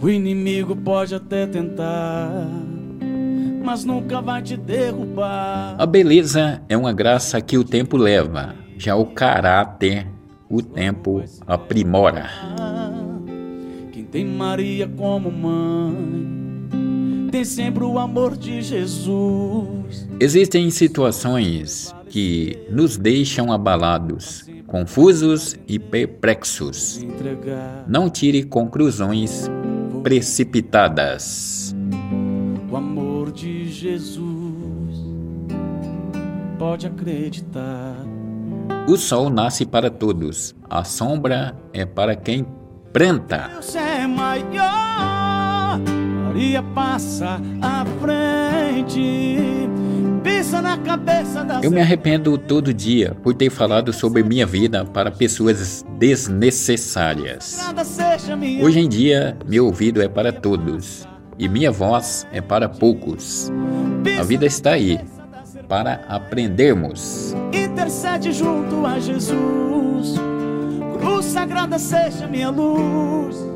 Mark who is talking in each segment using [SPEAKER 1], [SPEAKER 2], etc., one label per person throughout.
[SPEAKER 1] O inimigo pode até tentar, mas nunca vai te derrubar.
[SPEAKER 2] A beleza é uma graça que o tempo leva, já o caráter o tempo aprimora.
[SPEAKER 1] Quem tem Maria como mãe tem sempre o amor de Jesus.
[SPEAKER 2] Existem situações que nos deixam abalados, confusos e perplexos. Não tire conclusões precipitadas.
[SPEAKER 1] O amor de Jesus, pode acreditar.
[SPEAKER 2] O sol nasce para todos, a sombra é para quem planta.
[SPEAKER 1] Deus é maior, Maria passa à frente. Pisa na cabeça da
[SPEAKER 2] Eu me arrependo todo dia por ter falado sobre minha vida para pessoas desnecessárias. Hoje em dia, meu ouvido é para todos e minha voz é para poucos. A vida está aí para aprendermos.
[SPEAKER 1] Intercede junto a Jesus. Cruz sagrada seja minha luz.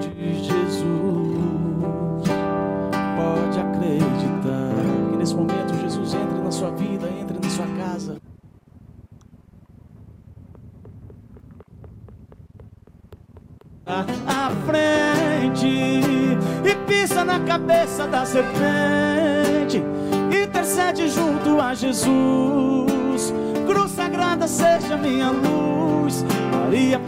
[SPEAKER 1] De Jesus. Pode acreditar que nesse momento Jesus entre na sua vida, entre na sua casa. À frente e pisa na cabeça da serpente. Intercede junto a Jesus. Cruz sagrada seja minha luz. Maria